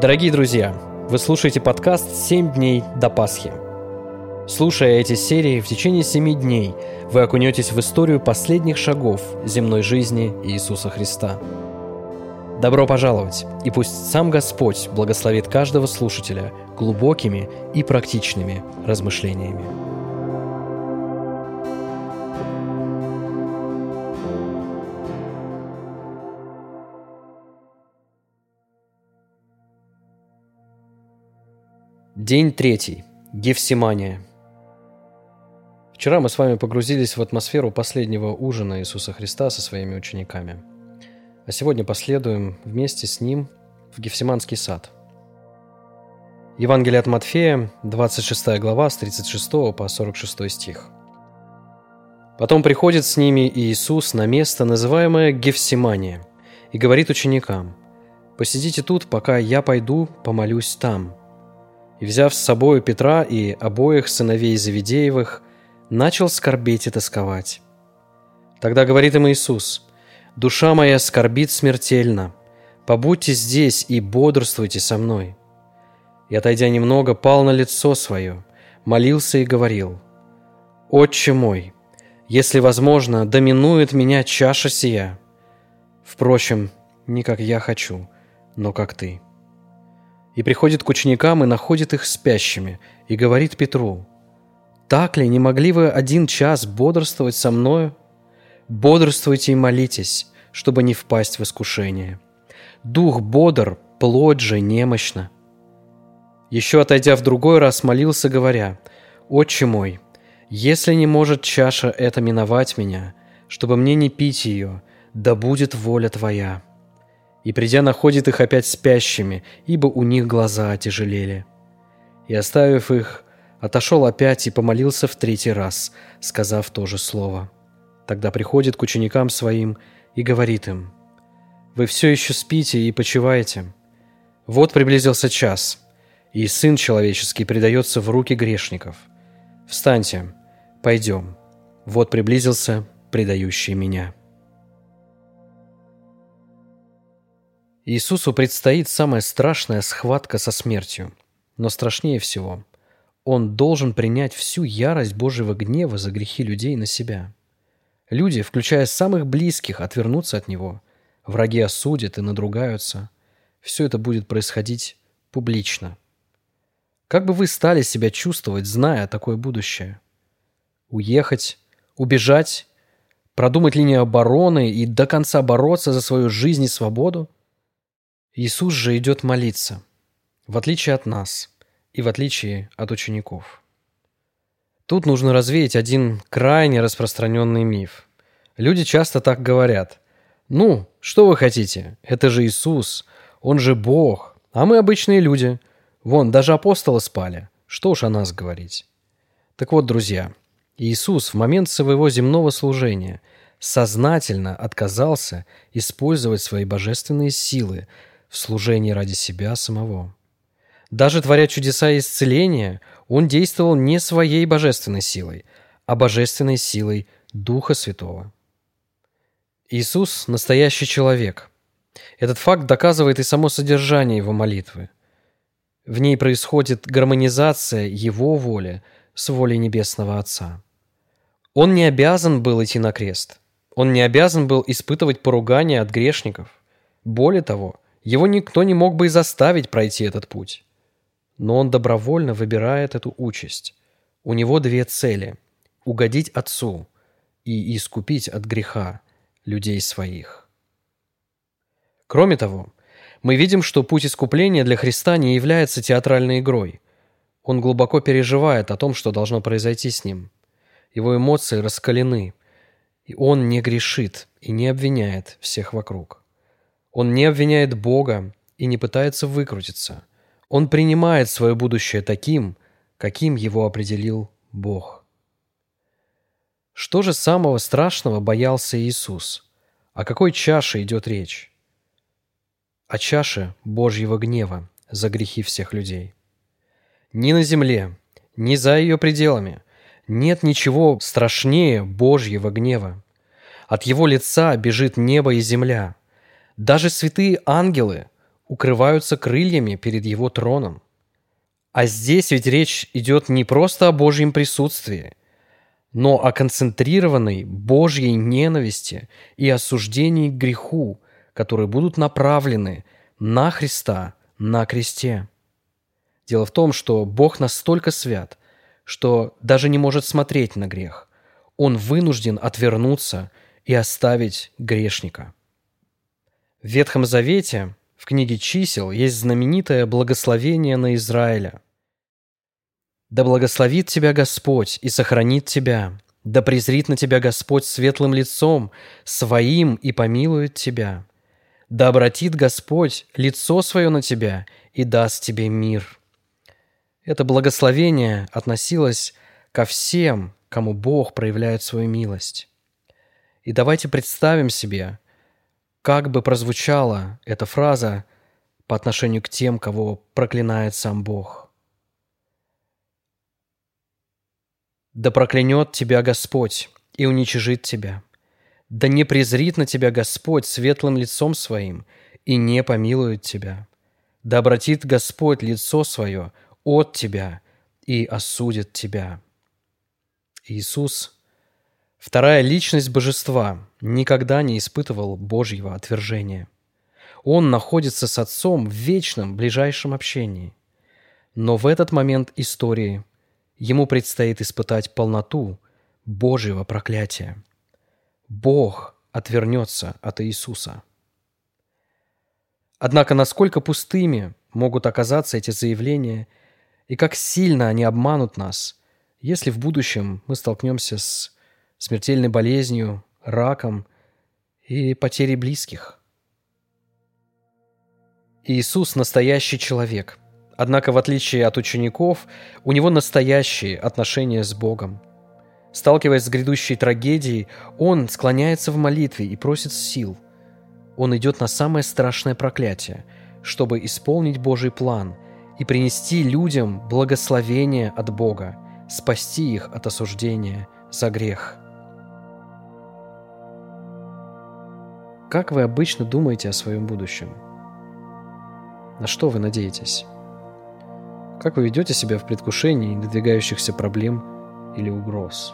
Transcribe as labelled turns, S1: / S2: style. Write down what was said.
S1: Дорогие друзья, вы слушаете подкаст «7 дней до Пасхи». Слушая эти серии, в течение семи дней вы окунетесь в историю последних шагов земной жизни Иисуса Христа. Добро пожаловать, и пусть сам Господь благословит каждого слушателя глубокими и практичными размышлениями. День третий. Гефсимания. Вчера мы с вами погрузились в атмосферу последнего ужина Иисуса Христа со своими учениками. А сегодня последуем вместе с Ним в Гефсиманский сад. Евангелие от Матфея, 26 глава, с 36 по 46 стих. Потом приходит с ними Иисус на место, называемое Гефсимания, и говорит ученикам, «Посидите тут, пока я пойду помолюсь там». И, взяв с собой Петра и обоих сыновей Завидеевых, начал скорбеть и тосковать. Тогда говорит им Иисус, «Душа моя скорбит смертельно, побудьте здесь и бодрствуйте со мной». И, отойдя немного, пал на лицо свое, молился и говорил, «Отче мой, если возможно, доминует меня чаша сия. Впрочем, не как я хочу, но как ты» и приходит к ученикам и находит их спящими, и говорит Петру, «Так ли не могли вы один час бодрствовать со мною? Бодрствуйте и молитесь, чтобы не впасть в искушение. Дух бодр, плоть же немощна». Еще отойдя в другой раз, молился, говоря, «Отче мой, если не может чаша эта миновать меня, чтобы мне не пить ее, да будет воля Твоя» и, придя, находит их опять спящими, ибо у них глаза отяжелели. И, оставив их, отошел опять и помолился в третий раз, сказав то же слово. Тогда приходит к ученикам своим и говорит им, «Вы все еще спите и почиваете. Вот приблизился час, и Сын Человеческий предается в руки грешников. Встаньте, пойдем. Вот приблизился предающий меня». Иисусу предстоит самая страшная схватка со смертью. Но страшнее всего, Он должен принять всю ярость Божьего гнева за грехи людей на себя. Люди, включая самых близких, отвернутся от Него. Враги осудят и надругаются. Все это будет происходить публично. Как бы вы стали себя чувствовать, зная такое будущее? Уехать, убежать, продумать линию обороны и до конца бороться за свою жизнь и свободу – Иисус же идет молиться, в отличие от нас и в отличие от учеников. Тут нужно развеять один крайне распространенный миф. Люди часто так говорят. «Ну, что вы хотите? Это же Иисус, Он же Бог, а мы обычные люди. Вон, даже апостолы спали. Что уж о нас говорить?» Так вот, друзья, Иисус в момент своего земного служения сознательно отказался использовать свои божественные силы в служении ради себя самого. Даже творя чудеса исцеления, он действовал не своей божественной силой, а божественной силой Духа Святого. Иисус – настоящий человек. Этот факт доказывает и само содержание его молитвы. В ней происходит гармонизация его воли с волей Небесного Отца. Он не обязан был идти на крест. Он не обязан был испытывать поругание от грешников. Более того – его никто не мог бы и заставить пройти этот путь. Но он добровольно выбирает эту участь. У него две цели – угодить Отцу и искупить от греха людей своих. Кроме того, мы видим, что путь искупления для Христа не является театральной игрой. Он глубоко переживает о том, что должно произойти с ним. Его эмоции раскалены, и он не грешит и не обвиняет всех вокруг. Он не обвиняет Бога и не пытается выкрутиться. Он принимает свое будущее таким, каким его определил Бог. Что же самого страшного боялся Иисус? О какой чаше идет речь? О чаше Божьего гнева за грехи всех людей. Ни на земле, ни за ее пределами нет ничего страшнее Божьего гнева. От его лица бежит небо и земля – даже святые ангелы укрываются крыльями перед Его троном. А здесь ведь речь идет не просто о Божьем присутствии, но о концентрированной Божьей ненависти и осуждении к греху, которые будут направлены на Христа на кресте. Дело в том, что Бог настолько свят, что даже не может смотреть на грех. Он вынужден отвернуться и оставить грешника. В Ветхом Завете, в книге чисел, есть знаменитое благословение на Израиля. «Да благословит тебя Господь и сохранит тебя, да презрит на тебя Господь светлым лицом своим и помилует тебя. Да обратит Господь лицо свое на тебя и даст тебе мир». Это благословение относилось ко всем, кому Бог проявляет свою милость. И давайте представим себе, как бы прозвучала эта фраза по отношению к тем, кого проклинает сам Бог. «Да проклянет тебя Господь и уничижит тебя. Да не презрит на тебя Господь светлым лицом своим и не помилует тебя. Да обратит Господь лицо свое от тебя и осудит тебя». Иисус, вторая личность божества, никогда не испытывал Божьего отвержения. Он находится с Отцом в вечном, ближайшем общении. Но в этот момент истории ему предстоит испытать полноту Божьего проклятия. Бог отвернется от Иисуса. Однако насколько пустыми могут оказаться эти заявления и как сильно они обманут нас, если в будущем мы столкнемся с смертельной болезнью, раком и потерей близких. Иисус – настоящий человек. Однако, в отличие от учеников, у него настоящие отношения с Богом. Сталкиваясь с грядущей трагедией, он склоняется в молитве и просит сил. Он идет на самое страшное проклятие, чтобы исполнить Божий план и принести людям благословение от Бога, спасти их от осуждения за грех – Как вы обычно думаете о своем будущем? На что вы надеетесь? Как вы ведете себя в предвкушении надвигающихся проблем или угроз?